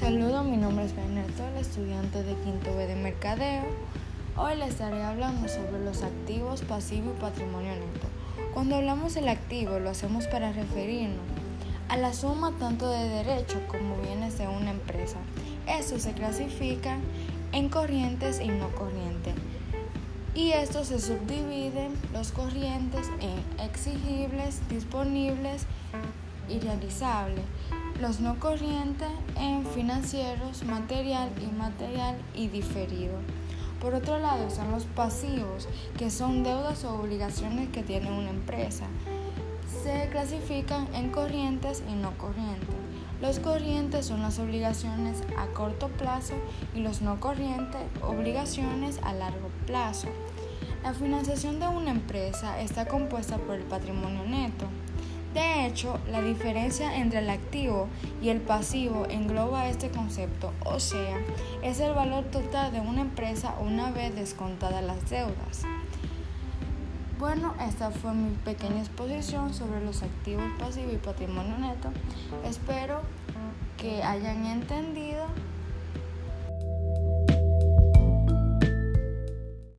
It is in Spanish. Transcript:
Saludos, mi nombre es Benedetto, estudiante de Quinto B de Mercadeo. Hoy les estaré hablando sobre los activos, pasivo y patrimonio neto. Cuando hablamos del activo, lo hacemos para referirnos a la suma tanto de derechos como bienes de una empresa. Eso se clasifica en corrientes y no corrientes. Y estos se subdividen los corrientes en exigibles, disponibles y realizables. Los no corrientes en financieros, material, inmaterial y diferido. Por otro lado están los pasivos, que son deudas o obligaciones que tiene una empresa. Se clasifican en corrientes y no corrientes. Los corrientes son las obligaciones a corto plazo y los no corrientes obligaciones a largo plazo. La financiación de una empresa está compuesta por el patrimonio neto, de hecho, la diferencia entre el activo y el pasivo engloba este concepto, o sea, es el valor total de una empresa una vez descontadas las deudas. Bueno, esta fue mi pequeña exposición sobre los activos pasivos y patrimonio neto. Espero que hayan entendido